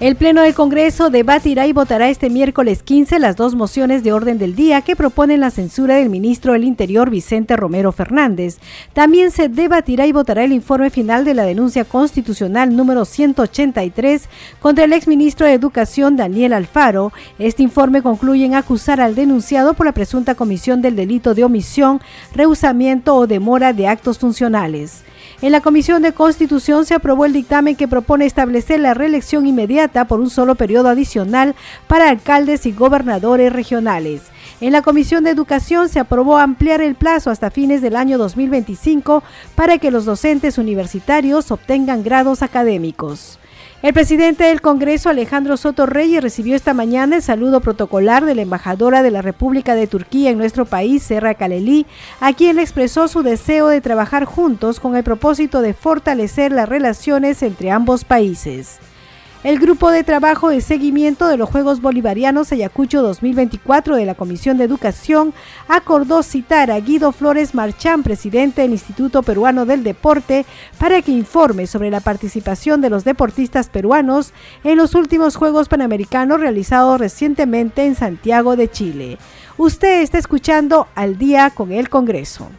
El Pleno del Congreso debatirá y votará este miércoles 15 las dos mociones de orden del día que proponen la censura del ministro del Interior Vicente Romero Fernández. También se debatirá y votará el informe final de la denuncia constitucional número 183 contra el exministro de Educación Daniel Alfaro. Este informe concluye en acusar al denunciado por la presunta comisión del delito de omisión, rehusamiento o demora de actos funcionales. En la Comisión de Constitución se aprobó el dictamen que propone establecer la reelección inmediata por un solo periodo adicional para alcaldes y gobernadores regionales. En la Comisión de Educación se aprobó ampliar el plazo hasta fines del año 2025 para que los docentes universitarios obtengan grados académicos. El presidente del Congreso, Alejandro Soto Reyes, recibió esta mañana el saludo protocolar de la embajadora de la República de Turquía en nuestro país, Serra Kaleli, a quien expresó su deseo de trabajar juntos con el propósito de fortalecer las relaciones entre ambos países. El grupo de trabajo de seguimiento de los Juegos Bolivarianos Ayacucho 2024 de la Comisión de Educación acordó citar a Guido Flores Marchán, presidente del Instituto Peruano del Deporte, para que informe sobre la participación de los deportistas peruanos en los últimos Juegos Panamericanos realizados recientemente en Santiago de Chile. Usted está escuchando al día con el Congreso.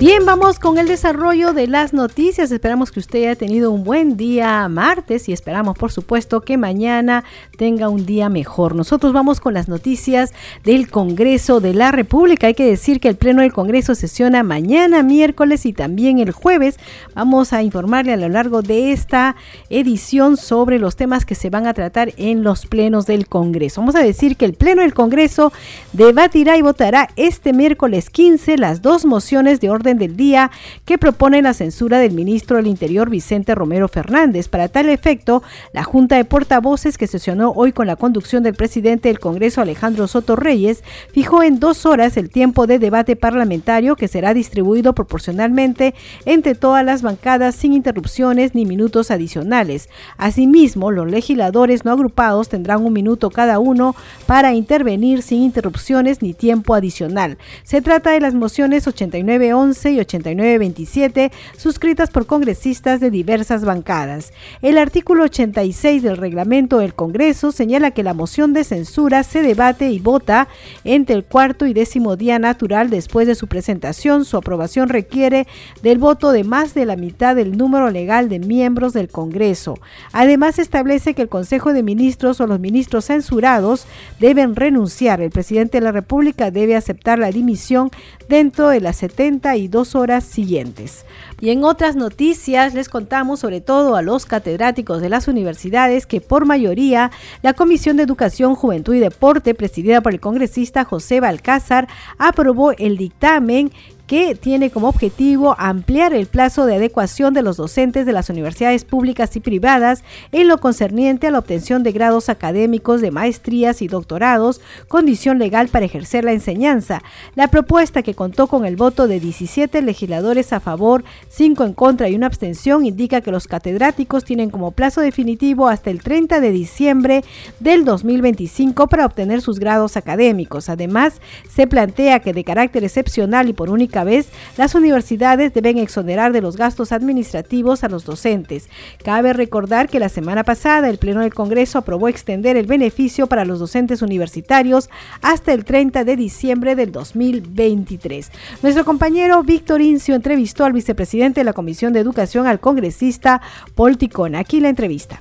Bien, vamos con el desarrollo de las noticias. Esperamos que usted haya tenido un buen día martes y esperamos, por supuesto, que mañana tenga un día mejor. Nosotros vamos con las noticias del Congreso de la República. Hay que decir que el Pleno del Congreso sesiona mañana, miércoles y también el jueves. Vamos a informarle a lo largo de esta edición sobre los temas que se van a tratar en los plenos del Congreso. Vamos a decir que el Pleno del Congreso debatirá y votará este miércoles 15 las dos mociones de orden del día que propone la censura del ministro del Interior Vicente Romero Fernández. Para tal efecto, la Junta de Portavoces que sesionó hoy con la conducción del presidente del Congreso Alejandro Soto Reyes fijó en dos horas el tiempo de debate parlamentario que será distribuido proporcionalmente entre todas las bancadas sin interrupciones ni minutos adicionales. Asimismo, los legisladores no agrupados tendrán un minuto cada uno para intervenir sin interrupciones ni tiempo adicional. Se trata de las mociones 8911 y 8927, suscritas por congresistas de diversas bancadas. El artículo 86 del reglamento del Congreso señala que la moción de censura se debate y vota entre el cuarto y décimo día natural después de su presentación. Su aprobación requiere del voto de más de la mitad del número legal de miembros del Congreso. Además, establece que el Consejo de Ministros o los ministros censurados deben renunciar. El presidente de la República debe aceptar la dimisión dentro de las 72 dos horas siguientes. Y en otras noticias les contamos sobre todo a los catedráticos de las universidades que por mayoría la Comisión de Educación, Juventud y Deporte, presidida por el congresista José Balcázar, aprobó el dictamen que tiene como objetivo ampliar el plazo de adecuación de los docentes de las universidades públicas y privadas en lo concerniente a la obtención de grados académicos de maestrías y doctorados, condición legal para ejercer la enseñanza. La propuesta que contó con el voto de 17 legisladores a favor, 5 en contra y una abstención indica que los catedráticos tienen como plazo definitivo hasta el 30 de diciembre del 2025 para obtener sus grados académicos. Además, se plantea que de carácter excepcional y por única vez, las universidades deben exonerar de los gastos administrativos a los docentes. Cabe recordar que la semana pasada el Pleno del Congreso aprobó extender el beneficio para los docentes universitarios hasta el 30 de diciembre del 2023. Nuestro compañero Víctor Incio entrevistó al vicepresidente de la Comisión de Educación, al congresista Paul Ticón. Aquí la entrevista.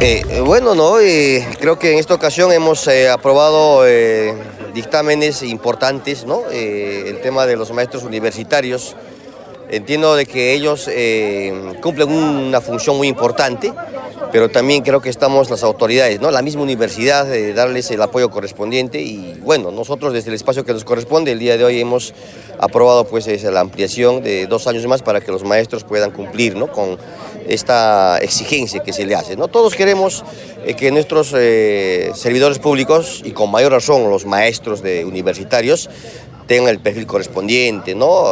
Eh, eh, bueno, no, eh, creo que en esta ocasión hemos aprobado dictámenes importantes, ¿no? el tema de los maestros universitarios, Entiendo de que ellos eh, cumplen una función muy importante, pero también creo que estamos las autoridades, ¿no? la misma universidad, de darles el apoyo correspondiente y bueno, nosotros desde el espacio que nos corresponde, el día de hoy hemos aprobado pues la ampliación de dos años más para que los maestros puedan cumplir ¿no? con esta exigencia que se le hace. ¿no? Todos queremos eh, que nuestros eh, servidores públicos y con mayor razón los maestros de universitarios tengan el perfil correspondiente, ¿no?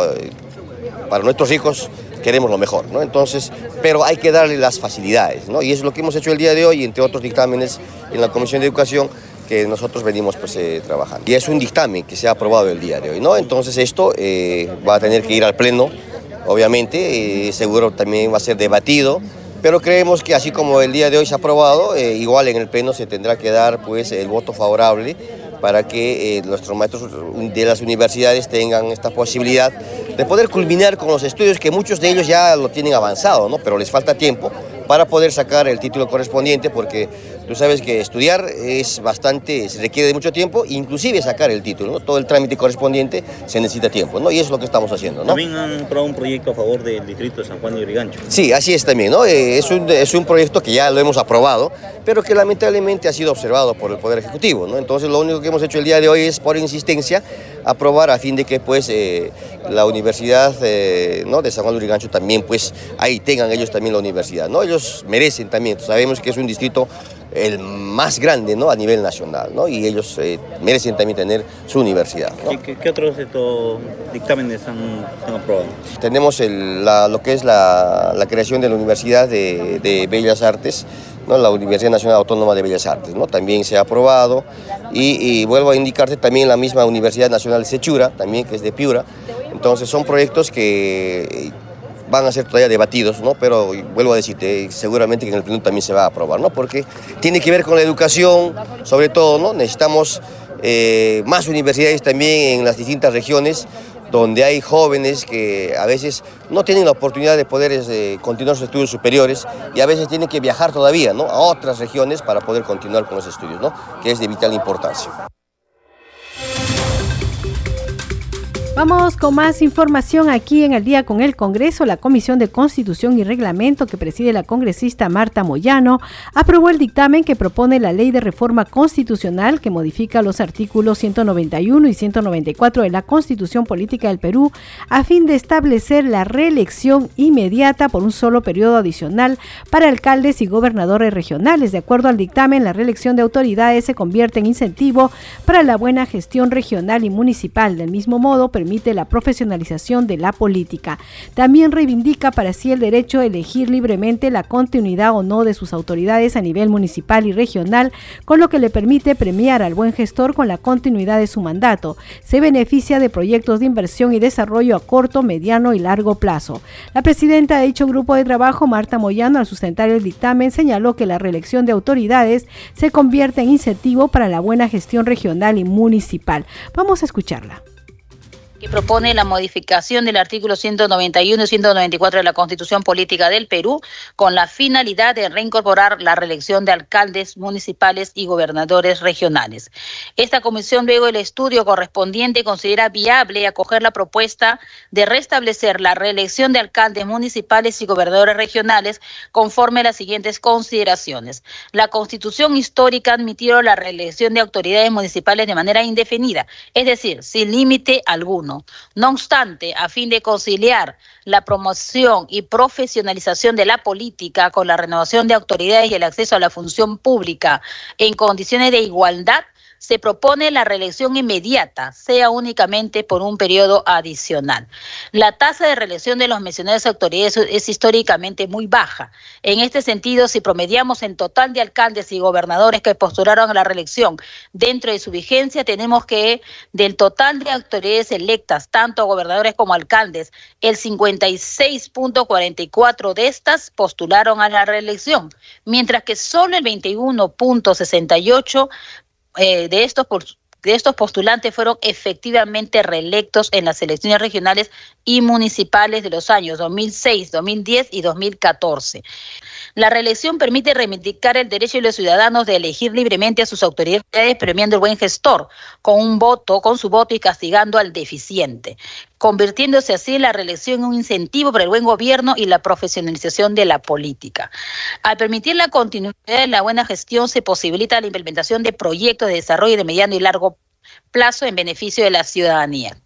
para nuestros hijos queremos lo mejor, ¿no? Entonces, pero hay que darle las facilidades, ¿no? Y es lo que hemos hecho el día de hoy, entre otros dictámenes en la Comisión de Educación que nosotros venimos pues, eh, trabajando. Y es un dictamen que se ha aprobado el día de hoy, ¿no? Entonces esto eh, va a tener que ir al Pleno, obviamente, eh, seguro también va a ser debatido, pero creemos que así como el día de hoy se ha aprobado, igual en el Pleno se tendrá que dar pues el voto favorable para que nuestros maestros de las universidades tengan esta posibilidad de poder culminar con los estudios que muchos de ellos ya lo tienen avanzado, ¿no? pero les falta tiempo para poder sacar el título correspondiente porque tú sabes que estudiar es bastante, se requiere de mucho tiempo, inclusive sacar el título, ¿no? todo el trámite correspondiente se necesita tiempo, ¿no? y eso es lo que estamos haciendo. ¿no? También han aprobado un proyecto a favor del distrito de San Juan de Urigancho. Sí, así es también, ¿no? Eh, es, un, es un proyecto que ya lo hemos aprobado, pero que lamentablemente ha sido observado por el Poder Ejecutivo, ¿no? entonces lo único que hemos hecho el día de hoy es por insistencia aprobar a fin de que pues eh, la Universidad eh, ¿no? de San Juan de Urigancho también pues ahí tengan ellos también la universidad, ¿no? Ellos merecen también, sabemos que es un distrito el más grande ¿no? a nivel nacional, ¿no? y ellos eh, merecen también tener su universidad. ¿Qué, otros dictámenes han, aprobado? Tenemos lo que es la, creación de la Universidad de, Bellas Artes, ¿no? la Universidad Nacional Autónoma de Bellas Artes, ¿no? también se ha aprobado, y, vuelvo a indicarte también la misma Universidad Nacional de Sechura, también que es de Piura, entonces son proyectos que van a ser todavía debatidos, ¿no? pero vuelvo a decirte, seguramente que en el pleno también se va a aprobar, ¿no? porque tiene que ver con la educación, sobre todo, ¿no? necesitamos eh, más universidades también en las distintas regiones, donde hay jóvenes que a veces no tienen la oportunidad de poder este, continuar sus estudios superiores y a veces tienen que viajar todavía ¿no? a otras regiones para poder continuar con los estudios, ¿no? que es de vital importancia. Vamos con más información aquí en el día con el Congreso. La Comisión de Constitución y Reglamento que preside la congresista Marta Moyano aprobó el dictamen que propone la ley de reforma constitucional que modifica los artículos 191 y 194 de la Constitución Política del Perú a fin de establecer la reelección inmediata por un solo periodo adicional para alcaldes y gobernadores regionales. De acuerdo al dictamen, la reelección de autoridades se convierte en incentivo para la buena gestión regional y municipal. Del mismo modo, permite la profesionalización de la política. También reivindica para sí el derecho a elegir libremente la continuidad o no de sus autoridades a nivel municipal y regional, con lo que le permite premiar al buen gestor con la continuidad de su mandato. Se beneficia de proyectos de inversión y desarrollo a corto, mediano y largo plazo. La presidenta de dicho grupo de trabajo, Marta Moyano, al sustentar el dictamen, señaló que la reelección de autoridades se convierte en incentivo para la buena gestión regional y municipal. Vamos a escucharla propone la modificación del artículo 191 y 194 de la Constitución Política del Perú con la finalidad de reincorporar la reelección de alcaldes municipales y gobernadores regionales. Esta comisión, luego del estudio correspondiente, considera viable acoger la propuesta de restablecer la reelección de alcaldes municipales y gobernadores regionales conforme a las siguientes consideraciones. La Constitución histórica admitió la reelección de autoridades municipales de manera indefinida, es decir, sin límite alguno. No obstante, a fin de conciliar la promoción y profesionalización de la política con la renovación de autoridades y el acceso a la función pública en condiciones de igualdad, se propone la reelección inmediata, sea únicamente por un periodo adicional. La tasa de reelección de los mencionados autoridades es históricamente muy baja. En este sentido, si promediamos en total de alcaldes y gobernadores que postularon a la reelección dentro de su vigencia, tenemos que del total de autoridades electas, tanto gobernadores como alcaldes, el 56.44 de estas postularon a la reelección, mientras que solo el 21.68 eh, de estos de estos postulantes fueron efectivamente reelectos en las elecciones regionales y municipales de los años 2006, 2010 y 2014. La reelección permite reivindicar el derecho de los ciudadanos de elegir libremente a sus autoridades, premiando el buen gestor con un voto, con su voto y castigando al deficiente. Convirtiéndose así la reelección en un incentivo para el buen gobierno y la profesionalización de la política. Al permitir la continuidad de la buena gestión, se posibilita la implementación de proyectos de desarrollo de mediano y largo plazo en beneficio de la ciudadanía.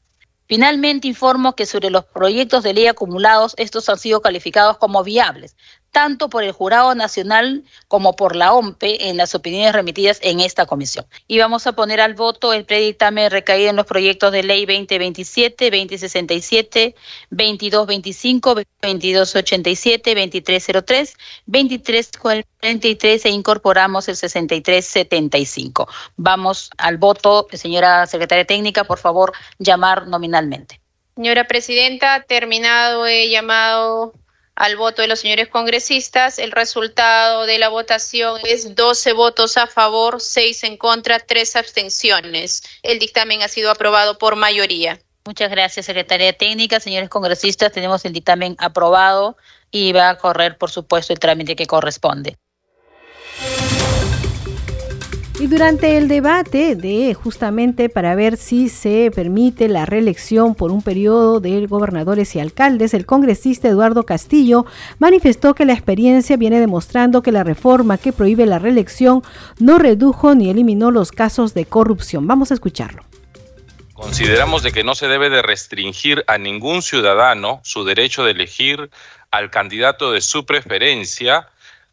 Finalmente, informo que sobre los proyectos de ley acumulados, estos han sido calificados como viables, tanto por el Jurado Nacional como por la OMPE en las opiniones remitidas en esta comisión. Y vamos a poner al voto el predictame recaído en los proyectos de ley 2027, 2067, 2225, 2287, 2303, 2343 e incorporamos el 6375. Vamos al voto, señora secretaria técnica, por favor, llamar nominalmente. Señora presidenta, terminado he llamado al voto de los señores congresistas. El resultado de la votación es 12 votos a favor, 6 en contra, 3 abstenciones. El dictamen ha sido aprobado por mayoría. Muchas gracias, secretaria técnica. Señores congresistas, tenemos el dictamen aprobado y va a correr, por supuesto, el trámite que corresponde. Y durante el debate de justamente para ver si se permite la reelección por un periodo de gobernadores y alcaldes, el congresista Eduardo Castillo manifestó que la experiencia viene demostrando que la reforma que prohíbe la reelección no redujo ni eliminó los casos de corrupción. Vamos a escucharlo. Consideramos de que no se debe de restringir a ningún ciudadano su derecho de elegir al candidato de su preferencia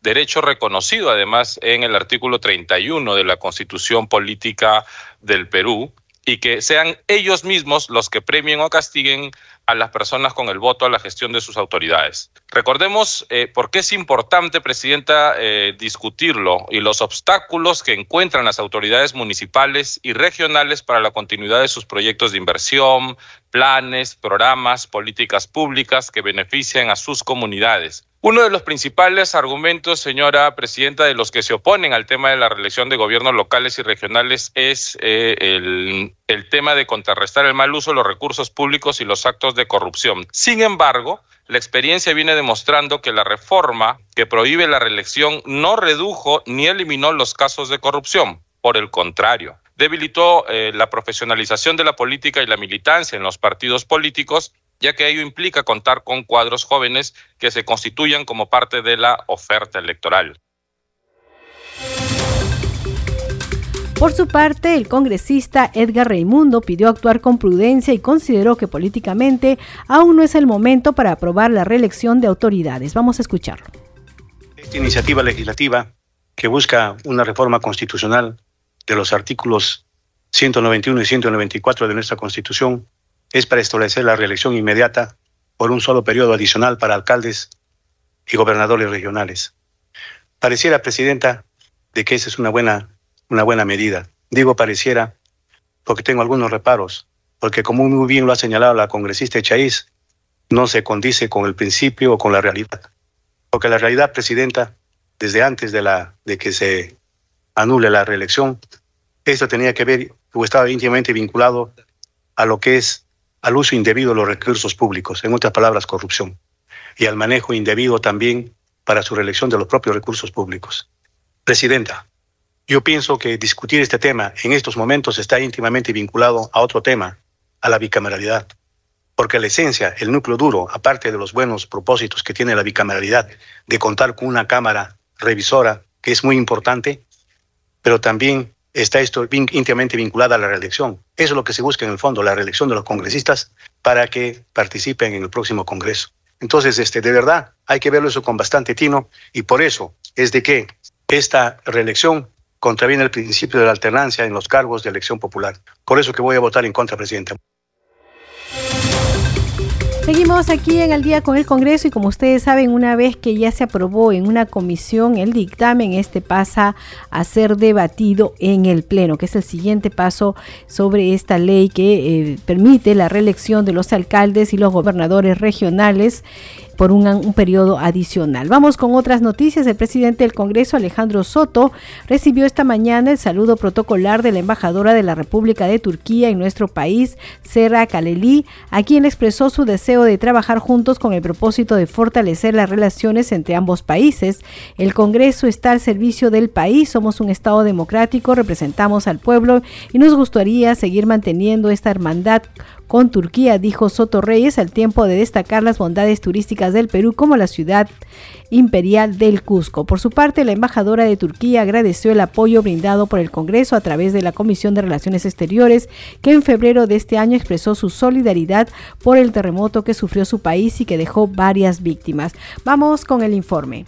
derecho reconocido además en el artículo 31 de la Constitución Política del Perú, y que sean ellos mismos los que premien o castiguen a las personas con el voto a la gestión de sus autoridades. Recordemos eh, por qué es importante, Presidenta, eh, discutirlo y los obstáculos que encuentran las autoridades municipales y regionales para la continuidad de sus proyectos de inversión, planes, programas, políticas públicas que benefician a sus comunidades. Uno de los principales argumentos, señora presidenta, de los que se oponen al tema de la reelección de gobiernos locales y regionales es eh, el, tema de contrarrestar el mal uso de los recursos públicos y los actos de corrupción. Sin embargo, la experiencia viene demostrando que la reforma que prohíbe la reelección no redujo ni eliminó los casos de corrupción. Por el contrario, debilitó eh, la profesionalización de la política y la militancia en los partidos políticos ya que ello implica contar con cuadros jóvenes que se constituyan como parte de la oferta electoral. Por su parte, el congresista Edgar Reimundo pidió actuar con prudencia y consideró que políticamente aún no es el momento para aprobar la reelección de autoridades. Vamos a escucharlo. Esta iniciativa legislativa que busca una reforma constitucional de los artículos 191 y 194 de nuestra Constitución es para establecer la reelección inmediata por un solo periodo adicional para alcaldes y gobernadores regionales. Pareciera, Presidenta, de que esa es una buena, una buena medida. Digo pareciera porque tengo algunos reparos, porque como muy bien lo ha señalado la congresista Chaís, no se condice con el principio o con la realidad. Porque la realidad, Presidenta, desde antes de, la, de que se anule la reelección, esto tenía que ver o estaba íntimamente vinculado a lo que es al uso indebido de los recursos públicos, en otras palabras, corrupción, y al manejo indebido también para su reelección de los propios recursos públicos. Presidenta, yo pienso que discutir este tema en estos momentos está íntimamente vinculado a otro tema, a la bicameralidad, porque la esencia, el núcleo duro, aparte de los buenos propósitos que tiene la bicameralidad de contar con una cámara revisora, que es muy importante, pero también está esto íntimamente vinculado a la reelección. Eso es lo que se busca en el fondo, la reelección de los congresistas para que participen en el próximo Congreso. Entonces, este, de verdad, hay que verlo eso con bastante tino y por eso es de que esta reelección contraviene el principio de la alternancia en los cargos de elección popular. Por eso que voy a votar en contra, presidente. Seguimos aquí en el día con el Congreso y como ustedes saben, una vez que ya se aprobó en una comisión el dictamen, este pasa a ser debatido en el Pleno, que es el siguiente paso sobre esta ley que eh, permite la reelección de los alcaldes y los gobernadores regionales por un, periodo adicional. Vamos con otras noticias. El presidente del Congreso, Alejandro Soto, recibió esta mañana el saludo protocolar de la embajadora de la República de Turquía en nuestro país, Sera Kaleli, a quien expresó su deseo de trabajar juntos con el propósito de fortalecer las relaciones entre ambos países. El Congreso está al servicio del país, somos un Estado democrático, representamos al pueblo y nos gustaría seguir manteniendo esta hermandad con Turquía, dijo Soto Reyes, al tiempo de destacar las bondades turísticas del Perú como la ciudad imperial del Cusco. Por su parte, la embajadora de Turquía agradeció el apoyo brindado por el Congreso a través de la Comisión de Relaciones Exteriores, que en febrero de este año expresó su solidaridad por el terremoto que sufrió su país y que dejó varias víctimas. Vamos con el informe.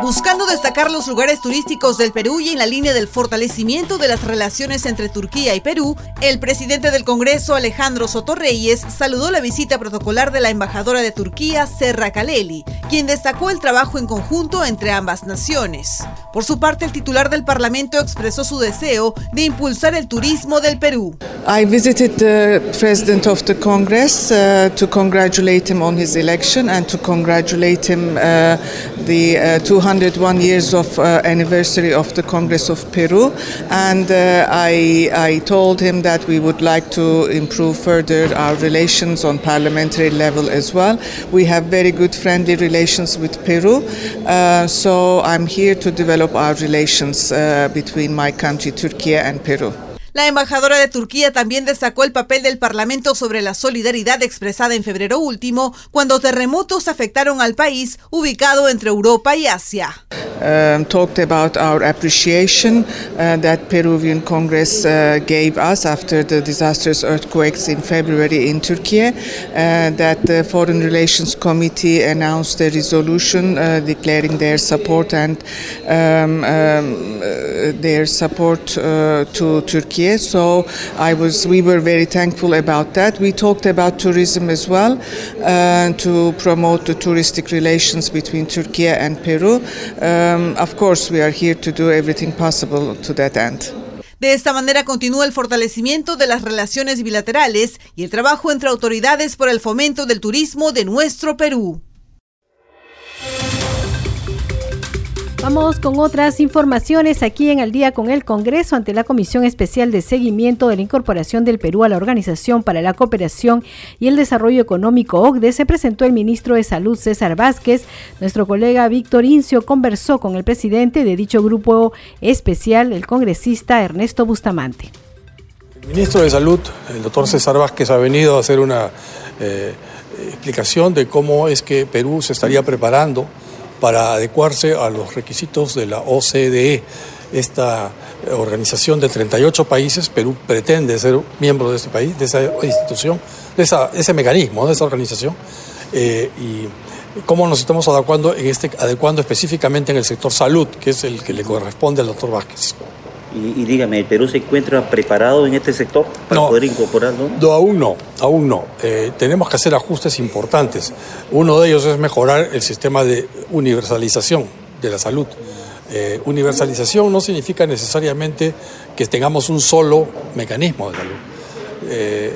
Buscando destacar los lugares turísticos del Perú y en la línea del fortalecimiento de las relaciones entre Turquía y Perú, el presidente del Congreso, Alejandro Sotorreyes, saludó la visita protocolar de la embajadora de Turquía, Serra Kaleli, quien destacó el trabajo en conjunto entre ambas naciones. Por su parte, el titular del Parlamento expresó su deseo de impulsar el turismo del Perú. I visited the president of the Congress uh, to congratulate him on his election and to congratulate him uh, the uh, 201 years of uh, anniversary of the Congress of Peru, and uh, I, I told him that we would like to improve further our relations on parliamentary level as well. We have very good friendly relations with Peru, uh, so I'm here to develop our relations uh, between my country, Turkey, and Peru. La embajadora de Turquía también destacó el papel del Parlamento sobre la solidaridad expresada en febrero último, cuando terremotos afectaron al país ubicado entre Europa y Asia. Um, talked about our appreciation uh, that Peruvian Congress uh, gave us after the disastrous earthquakes in February in Turkey, uh, that the Foreign Relations Committee announced a resolution uh, declaring their support and um, um, uh, their support uh, to Turkey year. So I was, we were very thankful about that. We talked about tourism as well uh, to promote the touristic relations between Turkey and Peru. Um, of course, we are here to do everything possible to that end. De esta manera continúa el fortalecimiento de las relaciones bilaterales y el trabajo entre autoridades por el fomento del turismo de nuestro Perú. Vamos con otras informaciones aquí en el día con el Congreso ante la Comisión Especial de Seguimiento de la Incorporación del Perú a la Organización para la Cooperación y el Desarrollo Económico OCDE se presentó el ministro de Salud César Vázquez. Nuestro colega Víctor Incio conversó con el presidente de dicho grupo especial, el congresista Ernesto Bustamante. El ministro de Salud, el doctor César Vázquez, ha venido a hacer una eh, explicación de cómo es que Perú se estaría preparando para adecuarse a los requisitos de la OCDE. Esta organización de 38 países, Perú pretende ser miembro de este país, de esa institución, de ese mecanismo, de esa organización. Eh, y cómo nos estamos adecuando, en este, adecuando específicamente en el sector salud, que es el que le corresponde al doctor Vázquez. Y, dígame, ¿el Perú se encuentra preparado en este sector para poder incorporarlo? No, aún no, aún no. Eh, tenemos que hacer ajustes importantes. Uno de ellos es mejorar el sistema de universalización de la salud. Eh, universalización no significa necesariamente que tengamos un solo mecanismo de salud. Eh,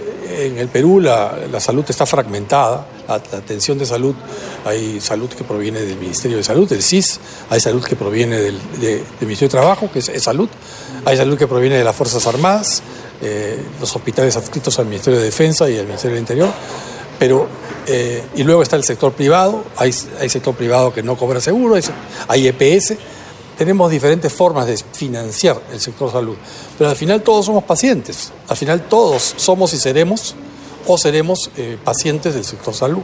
en el Perú la, la salud está fragmentada, la, atención de salud, hay salud que proviene del Ministerio de Salud, del CIS, hay salud que proviene del, Ministerio de Trabajo, que es, salud, hay salud que proviene de las Fuerzas Armadas, eh, los hospitales adscritos al Ministerio de Defensa y al Ministerio del Interior, pero, eh, y luego está el sector privado, hay, hay sector privado que no cobra seguro, hay, hay EPS, tenemos diferentes formas de financiar el sector salud, pero al final todos somos pacientes, al final todos somos y seremos o seremos eh, pacientes del sector salud.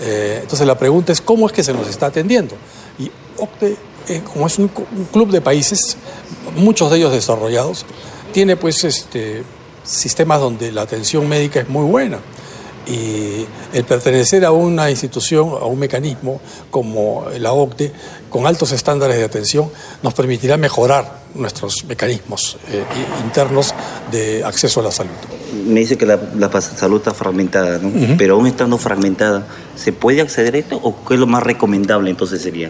Eh, entonces la pregunta es cómo es que se nos está atendiendo. Y OCTE, eh, como es un, club de países, muchos de ellos desarrollados, tiene pues este, sistemas donde la atención médica es muy buena y el pertenecer a una institución, a un mecanismo como la OCDE, con altos estándares de atención, nos permitirá mejorar nuestros mecanismos eh, internos de acceso a la salud. Me dice que la, salud está fragmentada, ¿no? Pero aún estando fragmentada, ¿se puede acceder a esto o qué es lo más recomendable entonces sería?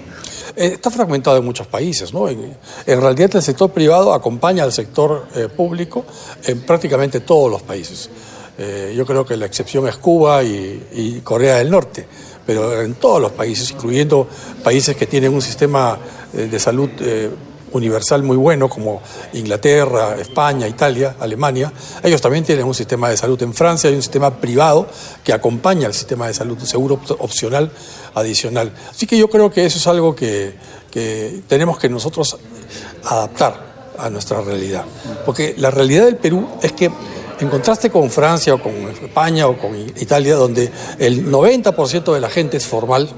Eh, está fragmentado en muchos países, ¿no? En, realidad el sector privado acompaña al sector eh, público en prácticamente todos los países. Eh, yo creo que la excepción es Cuba y, Corea del Norte, pero en todos los países, incluyendo países que tienen un sistema eh, de salud eh, universal muy bueno, como Inglaterra, España, Italia, Alemania, ellos también tienen un sistema de salud. En Francia hay un sistema privado que acompaña al sistema de salud, seguro opcional adicional. Así que yo creo que eso es algo que, que tenemos que nosotros adaptar a nuestra realidad. Porque la realidad del Perú es que En contraste con Francia o con España o con Italia, donde el 90% de la gente es formal,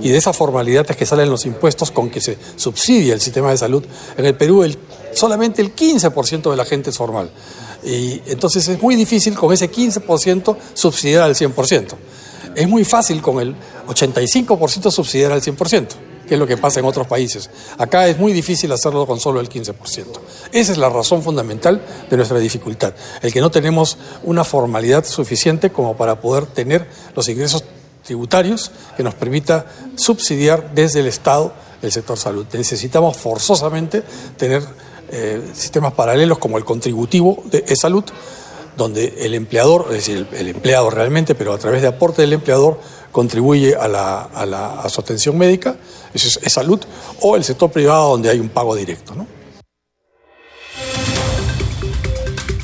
y de esa formalidad es que salen los impuestos con que se subsidia el sistema de salud. En el Perú el, solamente el 15% de la gente es formal. Y entonces es muy difícil con ese 15% subsidiar al 100%. Es muy fácil con el 85% subsidiar al 100%, que es lo que pasa en otros países. Acá es muy difícil hacerlo con solo el 15%. Esa es la razón fundamental de nuestra dificultad, el que no tenemos una formalidad suficiente como para poder tener los ingresos tributarios que nos permita subsidiar desde el Estado el sector salud. Necesitamos forzosamente tener eh, sistemas paralelos como el contributivo de salud, donde el empleador, es decir, el, empleado realmente, pero a través de aporte del empleador, contribuye a, la, a, la, a su atención médica, eso es, salud, o el sector privado donde hay un pago directo. ¿no?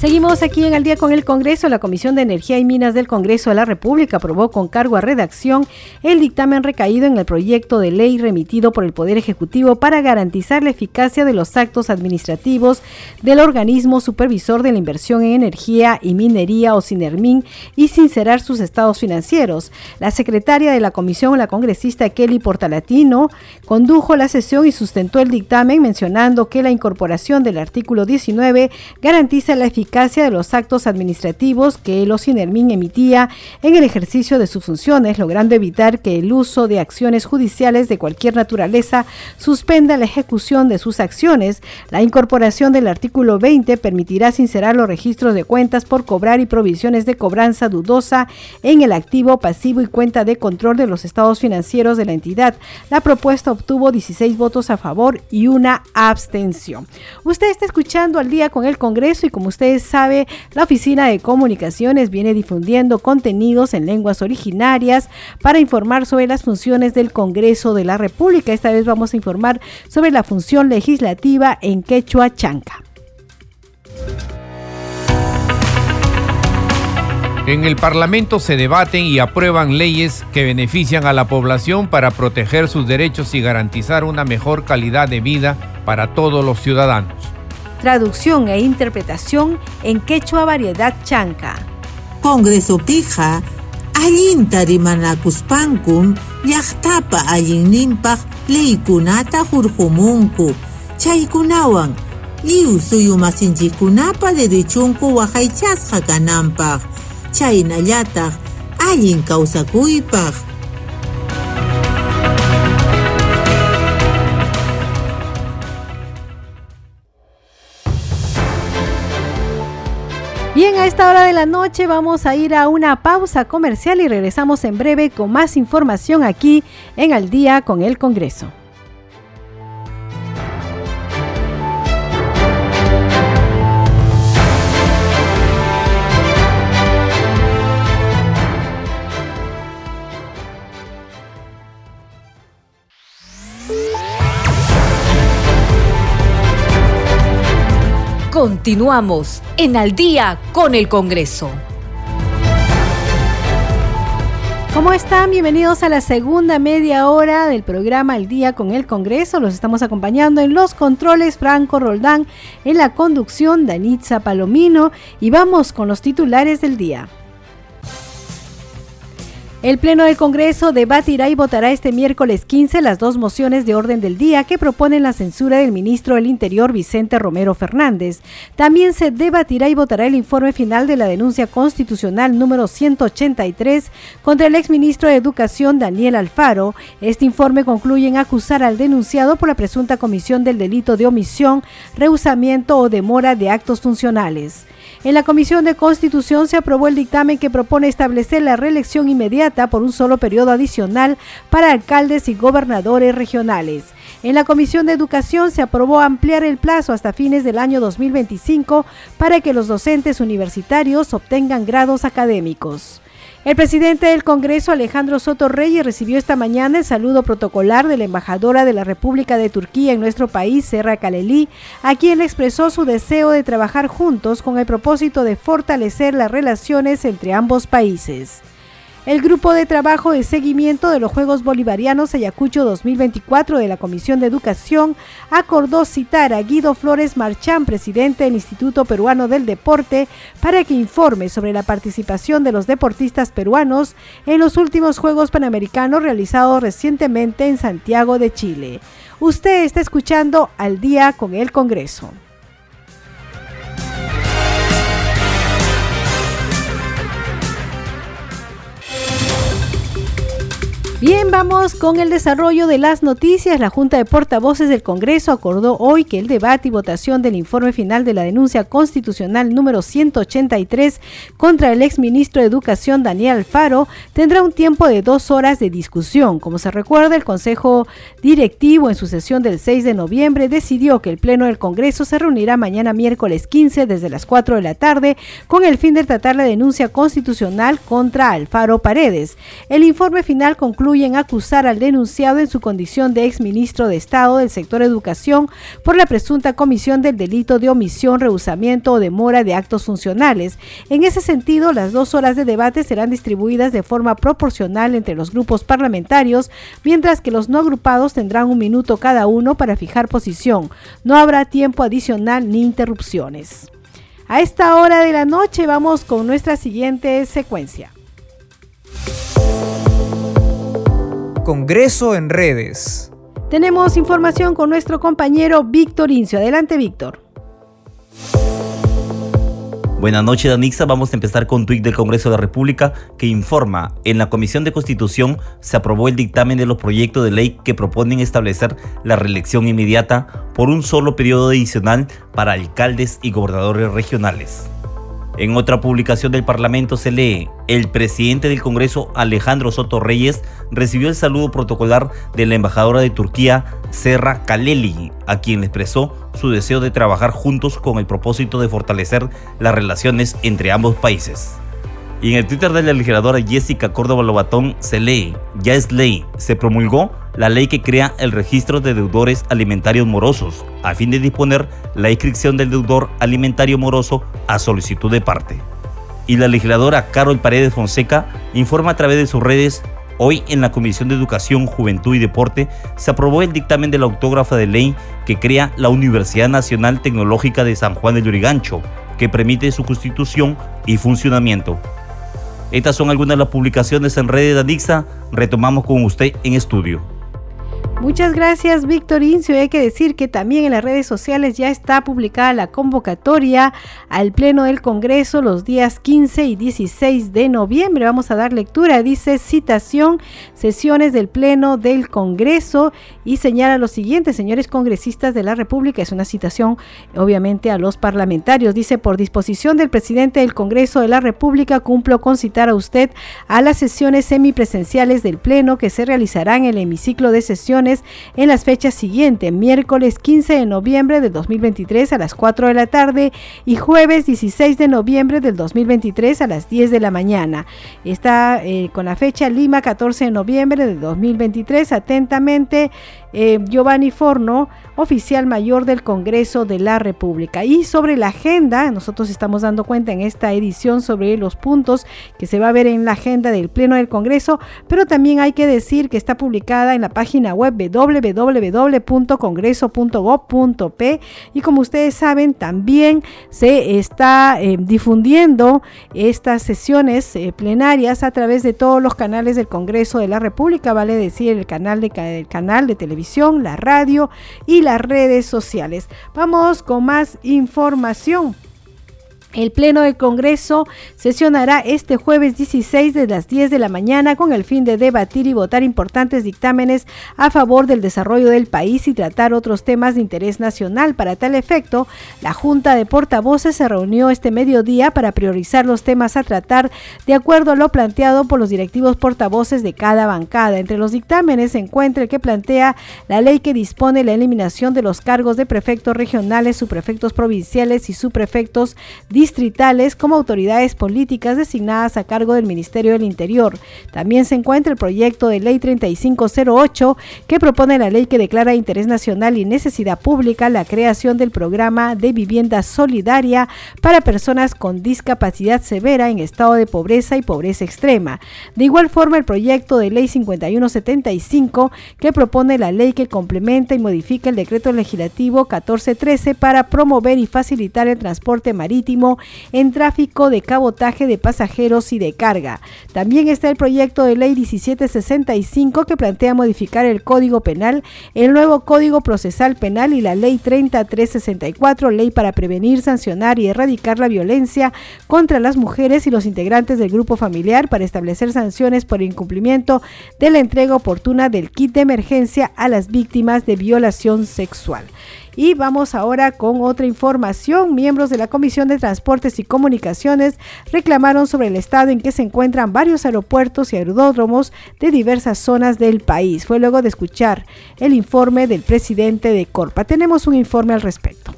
Seguimos aquí en el día con el Congreso. La Comisión de Energía y Minas del Congreso de la República aprobó con cargo a redacción el dictamen recaído en el proyecto de ley remitido por el Poder Ejecutivo para garantizar la eficacia de los actos administrativos del organismo supervisor de la inversión en energía y minería o SINERMIN y sincerar sus estados financieros. La secretaria de la comisión, la congresista Kelly Portalatino, condujo la sesión y sustentó el dictamen mencionando que la incorporación del artículo 19 garantiza la eficacia de los actos administrativos que el OCINERMIN emitía en el ejercicio de sus funciones, logrando evitar que el uso de acciones judiciales de cualquier naturaleza suspenda la ejecución de sus acciones. La incorporación del artículo 20 permitirá sincerar los registros de cuentas por cobrar y provisiones de cobranza dudosa en el activo, pasivo y cuenta de control de los estados financieros de la entidad. La propuesta obtuvo 16 votos a favor y una abstención. Usted está escuchando al día con el Congreso y como ustedes sabe, la Oficina de Comunicaciones viene difundiendo contenidos en lenguas originarias para informar sobre las funciones del Congreso de la República. Esta vez vamos a informar sobre la función legislativa en quechua chanca. En el Parlamento se debaten y aprueban leyes que benefician a la población para proteger sus derechos y garantizar una mejor calidad de vida para todos los ciudadanos traducción e interpretación en quechua variedad chanca. Congreso pija, allinta rimanakuspankum, llaqtapa allinninpaq leykunata hurqumunku. Chaykunawan, liw suyumasinchikkunapa derechunku waqaychasqa kananpaq. Chaynallataq allin kawsakuypaq Bien, a esta hora de la noche vamos a ir a una pausa comercial y regresamos en breve con más información aquí en Al día con el Congreso. Continuamos en Al día con el Congreso. ¿Cómo están? Bienvenidos a la segunda media hora del programa Al día con el Congreso. Los estamos acompañando en los controles Franco Roldán, en la conducción Danitza Palomino y vamos con los titulares del día. El Pleno del Congreso debatirá y votará este miércoles 15 las dos mociones de orden del día que proponen la censura del ministro del Interior Vicente Romero Fernández. También se debatirá y votará el informe final de la denuncia constitucional número 183 contra el exministro de Educación Daniel Alfaro. Este informe concluye en acusar al denunciado por la presunta comisión del delito de omisión, rehusamiento o demora de actos funcionales. En la Comisión de Constitución se aprobó el dictamen que propone establecer la reelección inmediata por un solo periodo adicional para alcaldes y gobernadores regionales. En la Comisión de Educación se aprobó ampliar el plazo hasta fines del año 2025 para que los docentes universitarios obtengan grados académicos. El presidente del Congreso, Alejandro Soto Reyes, recibió esta mañana el saludo protocolar de la embajadora de la República de Turquía en nuestro país, Serra Kaleli, a quien expresó su deseo de trabajar juntos con el propósito de fortalecer las relaciones entre ambos países. El grupo de trabajo de seguimiento de los Juegos Bolivarianos Ayacucho 2024 de la Comisión de Educación acordó citar a Guido Flores Marchán, presidente del Instituto Peruano del Deporte, para que informe sobre la participación de los deportistas peruanos en los últimos Juegos Panamericanos realizados recientemente en Santiago de Chile. Usted está escuchando al día con el Congreso. Bien, vamos con el desarrollo de las noticias. La Junta de Portavoces del Congreso acordó hoy que el debate y votación del informe final de la denuncia constitucional número 183 contra el exministro de Educación Daniel Alfaro tendrá un tiempo de dos horas de discusión. Como se recuerda, el Consejo Directivo en su sesión del 6 de noviembre decidió que el Pleno del Congreso se reunirá mañana miércoles 15 desde las 4 de la tarde con el fin de tratar la denuncia constitucional contra Alfaro Paredes. El informe final concluye en acusar al denunciado en su condición de exministro de Estado del sector educación por la presunta comisión del delito de omisión, rehusamiento o demora de actos funcionales. En ese sentido, las dos horas de debate serán distribuidas de forma proporcional entre los grupos parlamentarios, mientras que los no agrupados tendrán un minuto cada uno para fijar posición. No habrá tiempo adicional ni interrupciones. A esta hora de la noche vamos con nuestra siguiente secuencia. Congreso en redes. Tenemos información con nuestro compañero Víctor Incio. Adelante, Víctor. Buenas noches, Danixa. Vamos a empezar con un tuit del Congreso de la República que informa, en la Comisión de Constitución se aprobó el dictamen de los proyectos de ley que proponen establecer la reelección inmediata por un solo periodo adicional para alcaldes y gobernadores regionales. En otra publicación del Parlamento se lee, el presidente del Congreso Alejandro Soto Reyes recibió el saludo protocolar de la embajadora de Turquía Serra Kaleli, a quien expresó su deseo de trabajar juntos con el propósito de fortalecer las relaciones entre ambos países. Y en el Twitter de la legisladora Jessica Córdoba Lobatón se lee, ya es ley, se promulgó la ley que crea el registro de deudores alimentarios morosos, a fin de disponer la inscripción del deudor alimentario moroso a solicitud de parte. Y la legisladora Carol Paredes Fonseca informa a través de sus redes Hoy en la Comisión de Educación, Juventud y Deporte se aprobó el dictamen de la autógrafa de ley que crea la Universidad Nacional Tecnológica de San Juan de Lurigancho, que permite su constitución y funcionamiento. Estas son algunas de las publicaciones en redes de Anixa. Retomamos con usted en estudio. Muchas gracias, Víctor Incio. Hay que decir que también en las redes sociales ya está publicada la convocatoria al Pleno del Congreso los días 15 y 16 de noviembre. Vamos a dar lectura. Dice citación, sesiones del Pleno del Congreso y señala lo siguiente, señores congresistas de la República. Es una citación, obviamente, a los parlamentarios. Dice, por disposición del presidente del Congreso de la República, cumplo con citar a usted a las sesiones semipresenciales del Pleno que se realizarán en el hemiciclo de sesiones en las fechas siguientes, miércoles 15 de noviembre del 2023 a las 4 de la tarde y jueves 16 de noviembre del 2023 a las 10 de la mañana. Está eh, con la fecha Lima 14 de noviembre del 2023. Atentamente, eh, Giovanni Forno, oficial mayor del Congreso de la República. Y sobre la agenda, nosotros estamos dando cuenta en esta edición sobre los puntos que se va a ver en la agenda del Pleno del Congreso, pero también hay que decir que está publicada en la página web www.congreso.gov.p y como ustedes saben, también se está eh, difundiendo estas sesiones eh, plenarias a través de todos los canales del Congreso de la República, vale decir el canal el canal de televisión la radio y las redes sociales. Vamos con más información. El Pleno del Congreso sesionará este jueves 16 de las 10 de la mañana con el fin de debatir y votar importantes dictámenes a favor del desarrollo del país y tratar otros temas de interés nacional. Para tal efecto, la Junta de Portavoces se reunió este mediodía para priorizar los temas a tratar de acuerdo a lo planteado por los directivos portavoces de cada bancada. Entre los dictámenes se encuentra el que plantea la ley que dispone la eliminación de los cargos de prefectos regionales, subprefectos provinciales y subprefectos distritales como autoridades políticas designadas a cargo del Ministerio del Interior. También se encuentra el proyecto de ley 3508 que propone la ley que declara interés nacional y necesidad pública la creación del programa de vivienda solidaria para personas con discapacidad severa en estado de pobreza y pobreza extrema. De igual forma, el proyecto de ley 5175 que propone la ley que complementa y modifica el decreto legislativo 1413 para promover y facilitar el transporte marítimo en tráfico de cabotaje de pasajeros y de carga. También está el proyecto de ley 1765 que plantea modificar el Código Penal, el nuevo Código Procesal Penal y la ley 3364, ley para prevenir, sancionar y erradicar la violencia contra las mujeres y los integrantes del grupo familiar para establecer sanciones por incumplimiento de la entrega oportuna del kit de emergencia a las víctimas de violación sexual. Y vamos ahora con otra información. Miembros de la Comisión de Transportes y Comunicaciones reclamaron sobre el estado en que se encuentran varios aeropuertos y aeródromos de diversas zonas del país. Fue luego de escuchar el informe del presidente de Corpa. Tenemos un informe al respecto.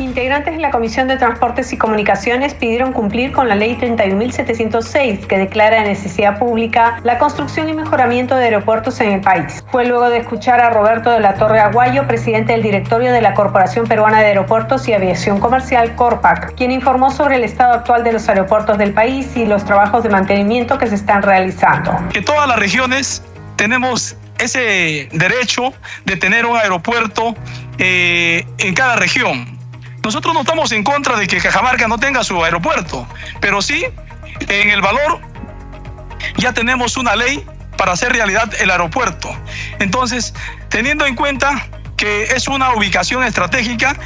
Integrantes de la Comisión de Transportes y Comunicaciones pidieron cumplir con la Ley 31.706, que declara de necesidad pública la construcción y mejoramiento de aeropuertos en el país. Fue luego de escuchar a Roberto de la Torre Aguayo, presidente del directorio de la Corporación Peruana de Aeropuertos y Aviación Comercial, Corpac, quien informó sobre el estado actual de los aeropuertos del país y los trabajos de mantenimiento que se están realizando. Que todas las regiones tenemos ese derecho de tener un aeropuerto eh, en cada región nosotros no estamos en contra de que Cajamarca no tenga su aeropuerto, pero sí, en el valor ya tenemos una ley para hacer realidad el aeropuerto. Entonces, teniendo en cuenta que es una ubicación estratégica,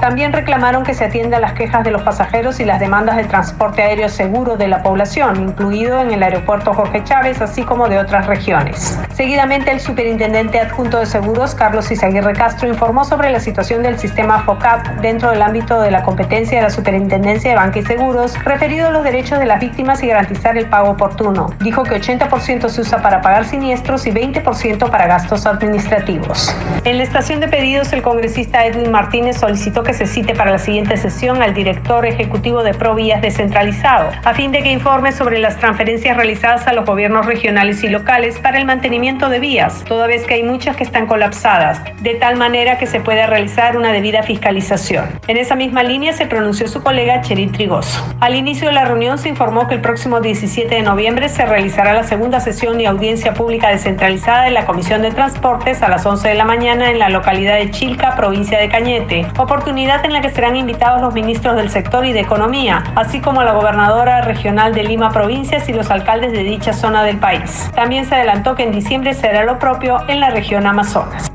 también reclamaron que se atienda las quejas de los pasajeros y las demandas de transporte aéreo seguro de la población, incluido en el aeropuerto Jorge Chávez, así como de otras regiones. Seguidamente, el superintendente adjunto de seguros, Carlos Izaguirre Castro, informó sobre la situación del sistema FOCAP dentro del ámbito de la competencia de la Superintendencia de Banca y Seguros, referido a los derechos de las víctimas y garantizar el pago oportuno. Dijo que 80% se usa para pagar siniestros y 20% para gastos administrativos. En la estación de pedidos, el congresista Edwin Martínez solicitó que se cite para la siguiente sesión al director ejecutivo de Provías descentralizado, a fin de que informe sobre las transferencias realizadas a los gobiernos regionales y locales para el mantenimiento de vías, toda vez que hay muchas que están colapsadas, de tal manera que se pueda realizar una debida fiscalización. En esa misma línea se pronunció su colega Cherit Trigoso. Al inicio de la reunión se informó que el próximo 17 de noviembre se realizará la segunda sesión y audiencia pública descentralizada de la Comisión de Transportes a las 11 de la mañana en la localidad de Chilca, provincia de Cañete. En la que serán invitados los ministros del sector y de economía, así como la gobernadora regional de Lima Provincias y los alcaldes de dicha zona del país. También se adelantó que en diciembre será lo propio en la región Amazonas.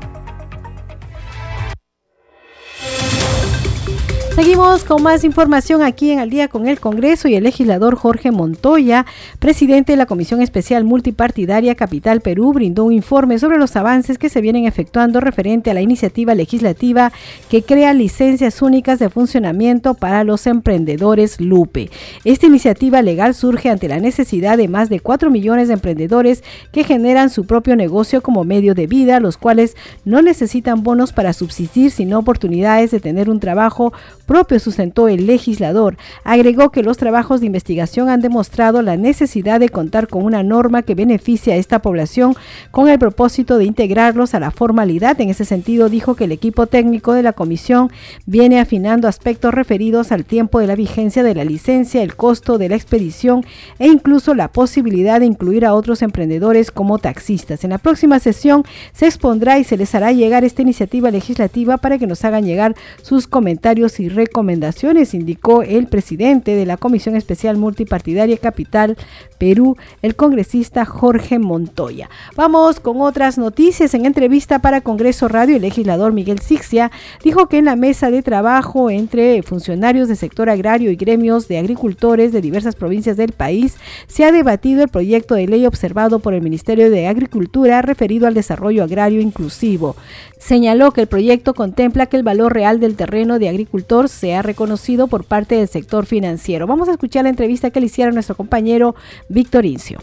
Seguimos con más información aquí en Al día con el Congreso y el legislador Jorge Montoya, presidente de la Comisión Especial Multipartidaria Capital Perú, brindó un informe sobre los avances que se vienen efectuando referente a la iniciativa legislativa que crea licencias únicas de funcionamiento para los emprendedores Lupe. Esta iniciativa legal surge ante la necesidad de más de 4 millones de emprendedores que generan su propio negocio como medio de vida, los cuales no necesitan bonos para subsistir, sino oportunidades de tener un trabajo propio sustentó el legislador. Agregó que los trabajos de investigación han demostrado la necesidad de contar con una norma que beneficie a esta población con el propósito de integrarlos a la formalidad. En ese sentido, dijo que el equipo técnico de la comisión viene afinando aspectos referidos al tiempo de la vigencia de la licencia, el costo de la expedición e incluso la posibilidad de incluir a otros emprendedores como taxistas. En la próxima sesión se expondrá y se les hará llegar esta iniciativa legislativa para que nos hagan llegar sus comentarios y recomendaciones, indicó el presidente de la Comisión Especial Multipartidaria Capital Perú, el congresista Jorge Montoya. Vamos con otras noticias. En entrevista para Congreso Radio, el legislador Miguel Sixia dijo que en la mesa de trabajo entre funcionarios del sector agrario y gremios de agricultores de diversas provincias del país se ha debatido el proyecto de ley observado por el Ministerio de Agricultura referido al desarrollo agrario inclusivo. Señaló que el proyecto contempla que el valor real del terreno de agricultor sea reconocido por parte del sector financiero. Vamos a escuchar la entrevista que le hicieron nuestro compañero Víctor Incio.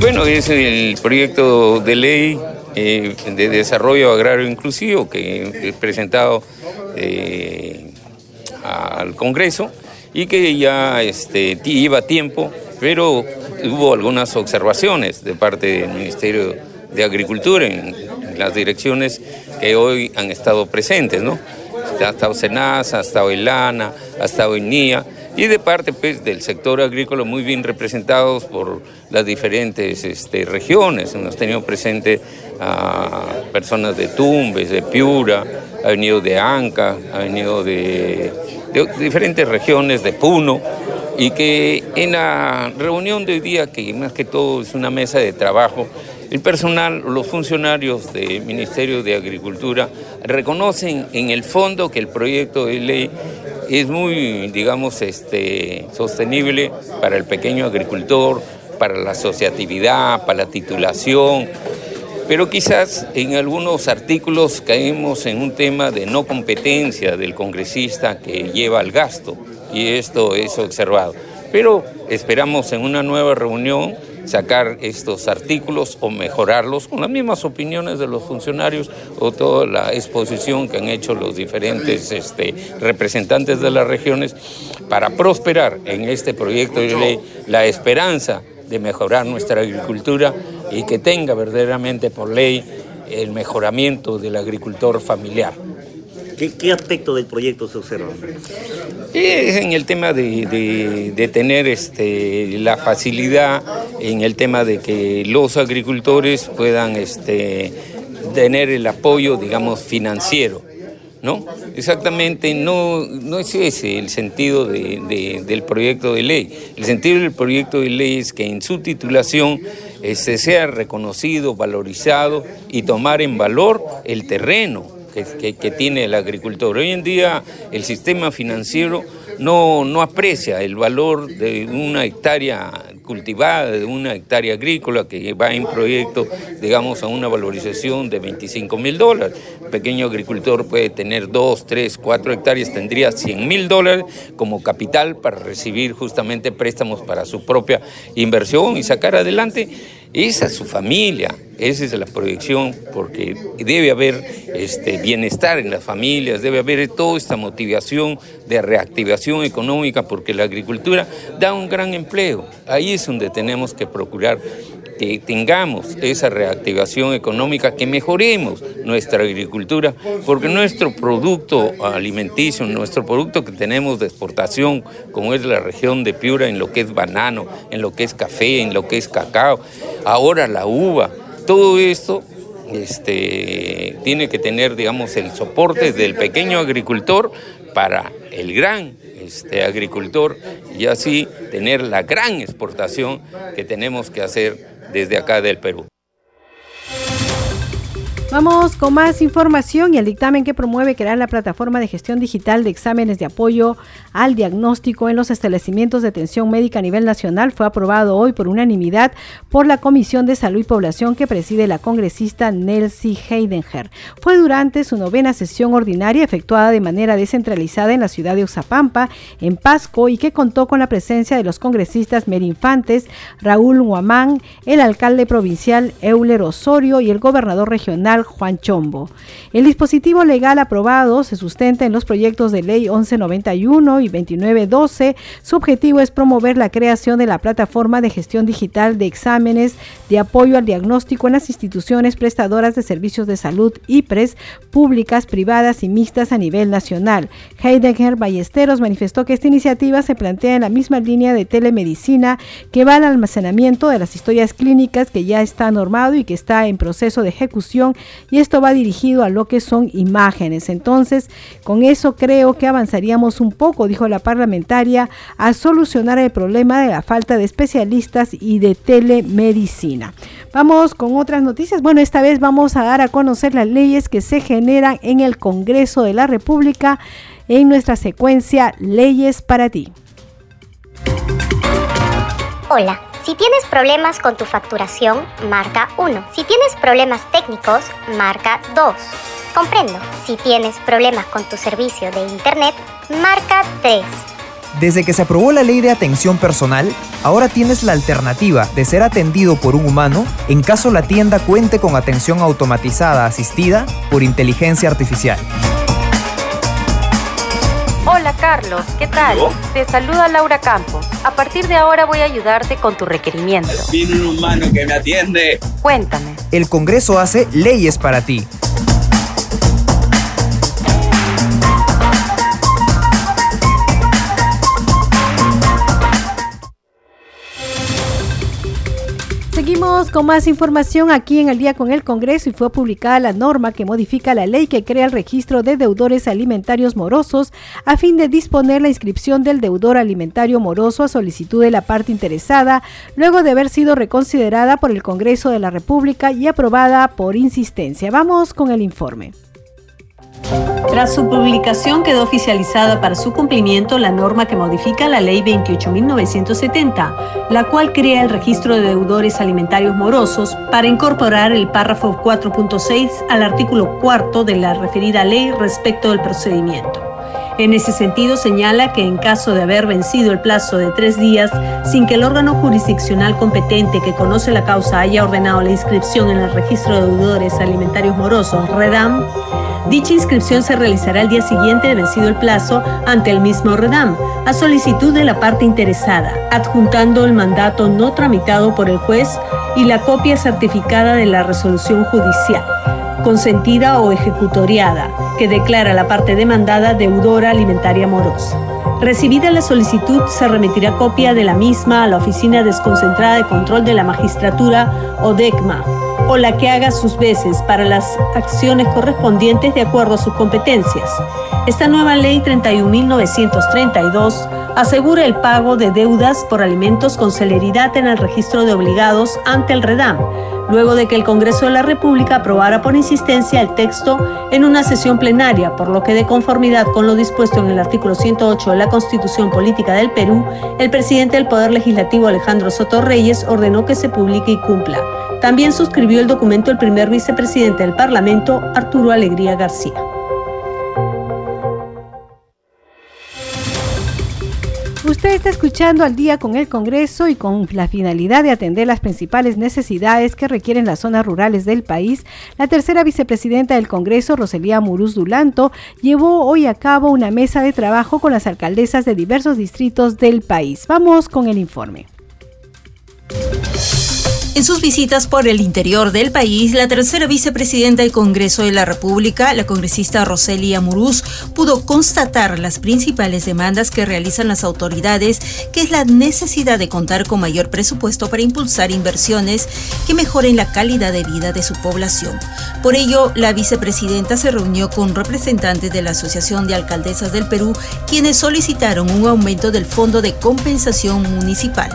Bueno, es el proyecto de ley eh, de desarrollo agrario inclusivo que he presentado eh, al Congreso y que ya este, lleva tiempo, pero hubo algunas observaciones de parte del Ministerio de Agricultura en, las direcciones que hoy han estado presentes, ¿no? Ha estado Senasa, ha estado Ilana, y de parte pues, del sector agrícola muy bien representados por las diferentes este, regiones. Hemos tenido presente a personas de Tumbes, de Piura, ha venido de Anca, ha venido de, de diferentes regiones, de Puno, y que en la reunión de hoy día, que más que todo es una mesa de trabajo, el personal, los funcionarios del Ministerio de Agricultura reconocen en el fondo que el proyecto de ley es muy, digamos, este, sostenible para el pequeño agricultor, para la asociatividad, para la titulación, pero quizás en algunos artículos caemos en un tema de no competencia del congresista que lleva al gasto, y esto es observado. Pero esperamos en una nueva reunión sacar estos artículos o mejorarlos con las mismas opiniones de los funcionarios o toda la exposición que han hecho los diferentes este, representantes de las regiones para prosperar en este proyecto de ley la esperanza de mejorar nuestra agricultura y que tenga verdaderamente por ley el mejoramiento del agricultor familiar. ¿Qué, aspecto del proyecto se observa? Es en el tema de, tener este, la facilidad, en el tema de que los agricultores puedan este, tener el apoyo, digamos, financiero. ¿No? Exactamente, no, no es ese el sentido del proyecto de ley. El sentido del proyecto de ley es que en su titulación este, sea reconocido, valorizado y tomar en valor el terreno, que, tiene el agricultor. Hoy en día el sistema financiero no, no aprecia el valor de una hectárea cultivada, de una hectárea agrícola que va en proyecto, digamos, a una valorización de 25 mil dólares. El pequeño agricultor puede tener dos, tres, cuatro hectáreas, tendría 100 mil dólares como capital para recibir justamente préstamos para su propia inversión y sacar adelante esa es su familia, esa es la proyección, porque debe haber este, bienestar en las familias, debe haber toda esta motivación de reactivación económica, porque la agricultura da un gran empleo. Ahí es donde tenemos que procurar que tengamos esa reactivación económica, que mejoremos nuestra agricultura, porque nuestro producto alimenticio, nuestro producto que tenemos de exportación, como es la región de Piura, en lo que es banano, en lo que es café, en lo que es cacao, ahora la uva, todo esto este, tiene que tener, digamos, el soporte del pequeño agricultor para el gran este, agricultor y así tener la gran exportación que tenemos que hacer desde acá del Perú. Vamos con más información y el dictamen que promueve crear la plataforma de gestión digital de exámenes de apoyo al diagnóstico en los establecimientos de atención médica a nivel nacional fue aprobado hoy por unanimidad por la Comisión de Salud y Población que preside la congresista Nelsie Heidenger. Fue durante su novena sesión ordinaria efectuada de manera descentralizada en la ciudad de Oxapampa, en Pasco, y que contó con la presencia de los congresistas Merinfantes, Raúl Huamán, el alcalde provincial Euler Osorio y el gobernador regional Juan Chombo. El dispositivo legal aprobado se sustenta en los proyectos de ley 1191 y 2912. Su objetivo es promover la creación de la plataforma de gestión digital de exámenes de apoyo al diagnóstico en las instituciones prestadoras de servicios de salud IPRES públicas, privadas y mixtas a nivel nacional. Heidegger Ballesteros manifestó que esta iniciativa se plantea en la misma línea de telemedicina que va al almacenamiento de las historias clínicas que ya está normado y que está en proceso de ejecución y esto va dirigido a lo que son imágenes. Entonces, con eso creo que avanzaríamos un poco, dijo la parlamentaria, a solucionar el problema de la falta de especialistas y de telemedicina. Vamos con otras noticias. Bueno, esta vez vamos a dar a conocer las leyes que se generan en el Congreso de la República en nuestra secuencia Leyes para ti. Hola. Si tienes problemas con tu facturación, marca 1. Si tienes problemas técnicos, marca 2. Comprendo. Si tienes problemas con tu servicio de Internet, marca 3. Desde que se aprobó la ley de atención personal, ahora tienes la alternativa de ser atendido por un humano en caso la tienda cuente con atención automatizada asistida por inteligencia artificial. Carlos ¿qué tal? Te saluda Laura Campos. A partir de ahora voy a ayudarte con tu requerimiento. Vino un humano que me atiende. Cuéntame. El Congreso hace leyes para ti. Seguimos con más información aquí en el día con el Congreso y fue publicada la norma que modifica la ley que crea el registro de deudores alimentarios morosos a fin de disponer la inscripción del deudor alimentario moroso a solicitud de la parte interesada luego de haber sido reconsiderada por el Congreso de la República y aprobada por insistencia. Vamos con el informe. Tras su publicación quedó oficializada para su cumplimiento la norma que modifica la Ley 28.970, la cual crea el registro de deudores alimentarios morosos para incorporar el párrafo 4.6 al artículo 4 de la referida ley respecto del procedimiento. En ese sentido, señala que en caso de haber vencido el plazo de tres días sin que el órgano jurisdiccional competente que conoce la causa haya ordenado la inscripción en el registro de deudores alimentarios morosos, REDAM, Dicha inscripción se realizará el día siguiente de vencido el plazo ante el mismo REDAM, a solicitud de la parte interesada, adjuntando el mandato no tramitado por el juez y la copia certificada de la resolución judicial, consentida o ejecutoriada, que declara la parte demandada deudora alimentaria morosa. Recibida la solicitud, se remitirá copia de la misma a la Oficina Desconcentrada de Control de la Magistratura o DECMA, o la que haga sus veces para las acciones correspondientes de acuerdo a sus competencias. Esta nueva ley 31.932 asegura el pago de deudas por alimentos con celeridad en el registro de obligados ante el REDAM, luego de que el Congreso de la República aprobara por insistencia el texto en una sesión plenaria, por lo que de conformidad con lo dispuesto en el artículo 108 de la Constitución Política del Perú, el presidente del Poder Legislativo Alejandro Soto Reyes ordenó que se publique y cumpla. También suscribió el documento el primer vicepresidente del Parlamento, Arturo Alegría García. Usted está escuchando al día con el Congreso y con la finalidad de atender las principales necesidades que requieren las zonas rurales del país. La tercera vicepresidenta del Congreso, Roselía Muruz Dulanto, llevó hoy a cabo una mesa de trabajo con las alcaldesas de diversos distritos del país. Vamos con el informe. En sus visitas por el interior del país, la tercera vicepresidenta del Congreso de la República, la congresista Roselia Muruz, pudo constatar las principales demandas que realizan las autoridades, que es la necesidad de contar con mayor presupuesto para impulsar inversiones que mejoren la calidad de vida de su población. Por ello, la vicepresidenta se reunió con representantes de la Asociación de Alcaldesas del Perú, quienes solicitaron un aumento del Fondo de Compensación Municipal.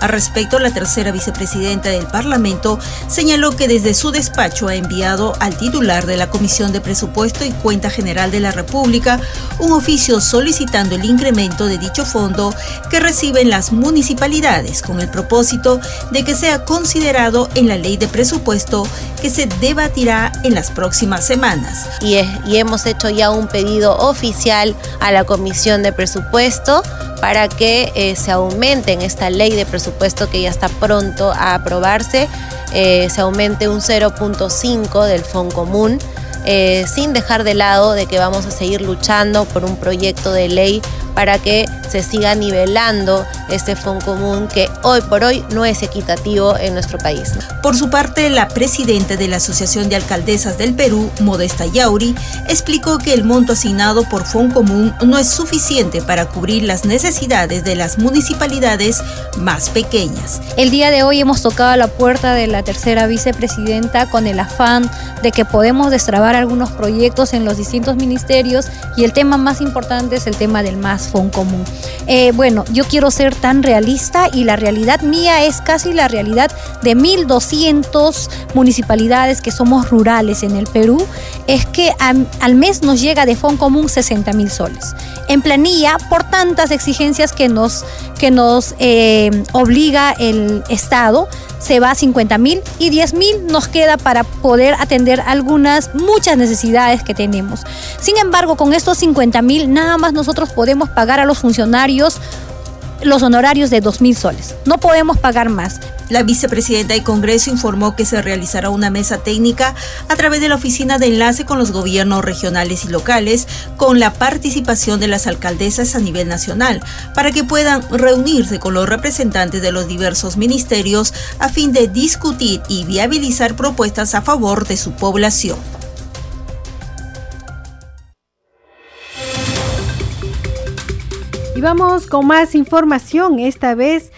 Al respecto, la tercera vicepresidenta del Parlamento señaló que desde su despacho ha enviado al titular de la Comisión de Presupuesto y Cuenta General de la República un oficio solicitando el incremento de dicho fondo que reciben las municipalidades con el propósito de que sea considerado en la ley de presupuesto que se debatirá en las próximas semanas. Y, y hemos hecho ya un pedido oficial a la Comisión de Presupuesto para que eh, se aumente en esta ley de presupuesto que ya está pronto a aprobarse, eh, se aumente un 0.5 del Fondo Común. Eh, sin dejar de lado de que vamos a seguir luchando por un proyecto de ley para que se siga nivelando este fondo común que hoy por hoy no es equitativo en nuestro país. Por su parte, la presidenta de la Asociación de Alcaldesas del Perú, Modesta Yauri, explicó que el monto asignado por fondo común no es suficiente para cubrir las necesidades de las municipalidades más pequeñas. El día de hoy hemos tocado la puerta de la tercera vicepresidenta con el afán de que podemos destrabar algunos proyectos en los distintos ministerios y el tema más importante es el tema del más FON común. Eh, bueno, yo quiero ser tan realista y la realidad mía es casi la realidad de 1.200 municipalidades que somos rurales en el Perú, es que al mes nos llega de FON común 60 mil soles. En planilla, por tantas exigencias que nos, que nos eh, obliga el Estado, se va a 50 mil y 10 mil nos queda para poder atender algunas, muchas necesidades que tenemos. Sin embargo, con estos 50 mil nada más nosotros podemos pagar a los funcionarios los honorarios de 2.000 soles. No podemos pagar más. La vicepresidenta del Congreso informó que se realizará una mesa técnica a través de la oficina de enlace con los gobiernos regionales y locales, con la participación de las alcaldesas a nivel nacional, para que puedan reunirse con los representantes de los diversos ministerios a fin de discutir y viabilizar propuestas a favor de su población. Y vamos con más información, esta vez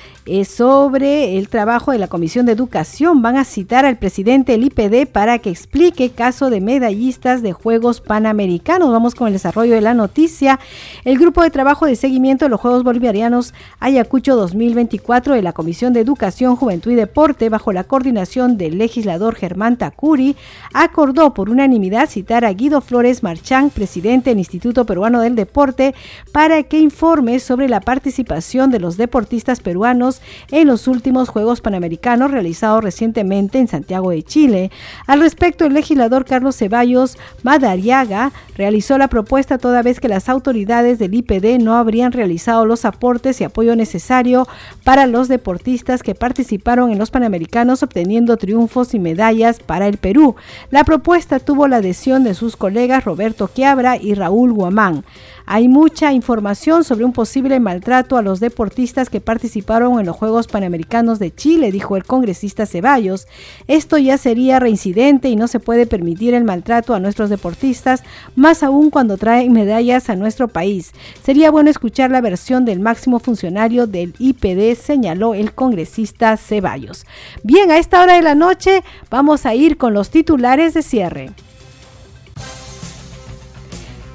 sobre el trabajo de la Comisión de Educación. Van a citar al presidente del IPD para que explique caso de medallistas de Juegos Panamericanos. Vamos con el desarrollo de la noticia. El grupo de trabajo de seguimiento de los Juegos Bolivarianos Ayacucho 2024 de la Comisión de Educación, Juventud y Deporte, bajo la coordinación del legislador Germán Tacuri, acordó por unanimidad citar a Guido Flores Marchán, presidente del Instituto Peruano del Deporte, para que informe sobre la participación de los deportistas peruanos en los últimos Juegos Panamericanos realizados recientemente en Santiago de Chile. Al respecto, el legislador Carlos Ceballos Madariaga realizó la propuesta toda vez que las autoridades del IPD no habrían realizado los aportes y apoyo necesario para los deportistas que participaron en los Panamericanos obteniendo triunfos y medallas para el Perú. La propuesta tuvo la adhesión de sus colegas Roberto Quiabra y Raúl Guamán. Hay mucha información sobre un posible maltrato a los deportistas que participaron en los Juegos Panamericanos de Chile, dijo el congresista Ceballos. Esto ya sería reincidente y no se puede permitir el maltrato a nuestros deportistas, más aún cuando traen medallas a nuestro país. Sería bueno escuchar la versión del máximo funcionario del IPD, señaló el congresista Ceballos. Bien, a esta hora de la noche vamos a ir con los titulares de cierre.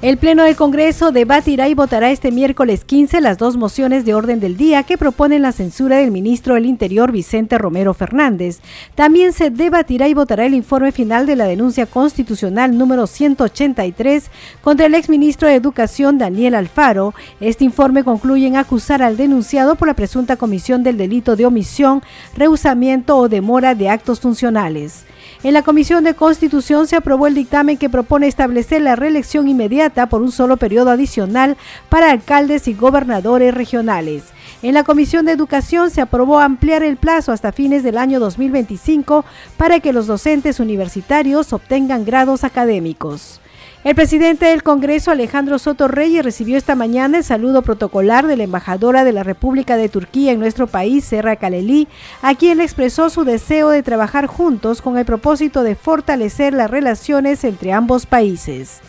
El Pleno del Congreso debatirá y votará este miércoles 15 las dos mociones de orden del día que proponen la censura del ministro del Interior Vicente Romero Fernández. También se debatirá y votará el informe final de la denuncia constitucional número 183 contra el exministro de Educación Daniel Alfaro. Este informe concluye en acusar al denunciado por la presunta comisión del delito de omisión, rehusamiento o demora de actos funcionales. En la Comisión de Constitución se aprobó el dictamen que propone establecer la reelección inmediata por un solo periodo adicional para alcaldes y gobernadores regionales. En la Comisión de Educación se aprobó ampliar el plazo hasta fines del año 2025 para que los docentes universitarios obtengan grados académicos. El presidente del Congreso, Alejandro Soto Reyes, recibió esta mañana el saludo protocolar de la embajadora de la República de Turquía en nuestro país, Serra Kaleli, a quien expresó su deseo de trabajar juntos con el propósito de fortalecer las relaciones entre ambos países.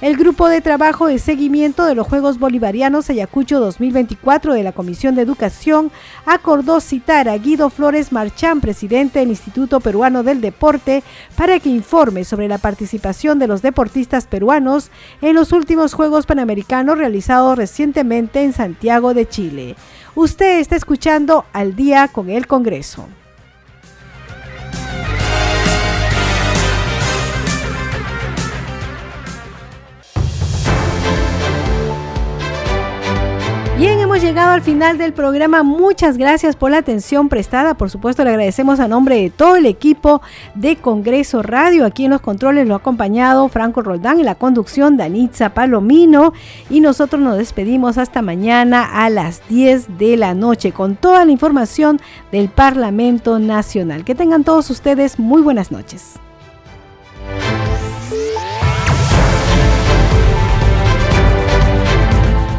El grupo de trabajo de seguimiento de los Juegos Bolivarianos Ayacucho 2024 de la Comisión de Educación acordó citar a Guido Flores Marchán, presidente del Instituto Peruano del Deporte, para que informe sobre la participación de los deportistas peruanos en los últimos Juegos Panamericanos realizados recientemente en Santiago de Chile. Usted está escuchando al día con el Congreso. Bien, hemos llegado al final del programa. Muchas gracias por la atención prestada. Por supuesto, le agradecemos a nombre de todo el equipo de Congreso Radio. Aquí en los controles lo ha acompañado Franco Roldán en la conducción Danitza Palomino. Y nosotros nos despedimos hasta mañana a las 10 de la noche con toda la información del Parlamento Nacional. Que tengan todos ustedes muy buenas noches.